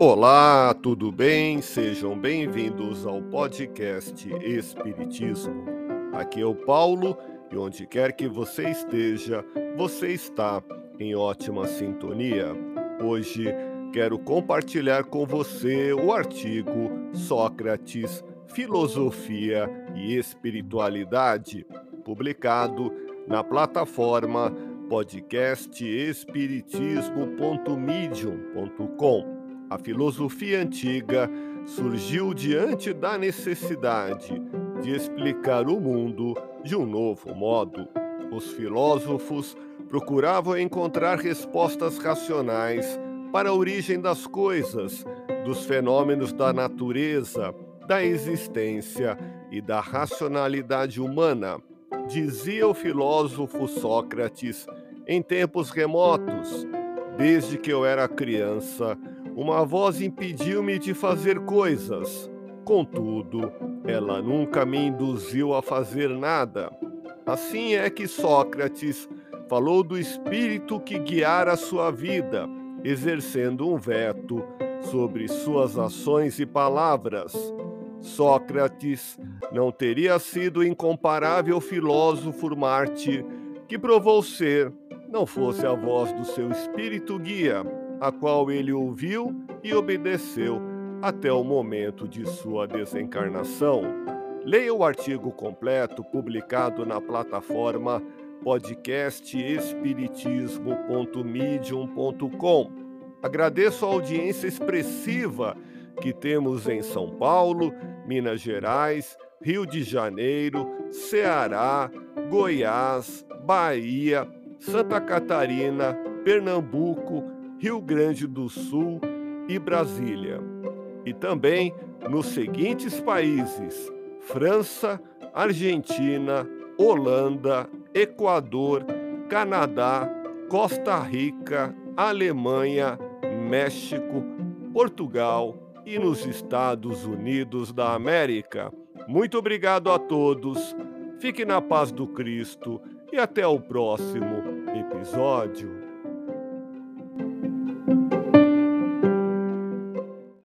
Olá, tudo bem? Sejam bem-vindos ao podcast Espiritismo. Aqui é o Paulo e onde quer que você esteja, você está em ótima sintonia. Hoje quero compartilhar com você o artigo Sócrates, Filosofia e Espiritualidade, publicado na plataforma podcastespiritismo.medium.com a filosofia antiga surgiu diante da necessidade de explicar o mundo de um novo modo. Os filósofos procuravam encontrar respostas racionais para a origem das coisas, dos fenômenos da natureza, da existência e da racionalidade humana, dizia o filósofo Sócrates em tempos remotos. Desde que eu era criança, uma voz impediu-me de fazer coisas. Contudo, ela nunca me induziu a fazer nada. Assim é que Sócrates falou do espírito que guiara sua vida, exercendo um veto sobre suas ações e palavras. Sócrates não teria sido o incomparável filósofo mártir que provou ser, não fosse a voz do seu espírito guia a qual ele ouviu e obedeceu até o momento de sua desencarnação. Leia o artigo completo publicado na plataforma podcastespiritismo.medium.com. Agradeço a audiência expressiva que temos em São Paulo, Minas Gerais, Rio de Janeiro, Ceará, Goiás, Bahia, Santa Catarina, Pernambuco, Rio Grande do Sul e Brasília. E também nos seguintes países: França, Argentina, Holanda, Equador, Canadá, Costa Rica, Alemanha, México, Portugal e nos Estados Unidos da América. Muito obrigado a todos. Fique na paz do Cristo e até o próximo episódio.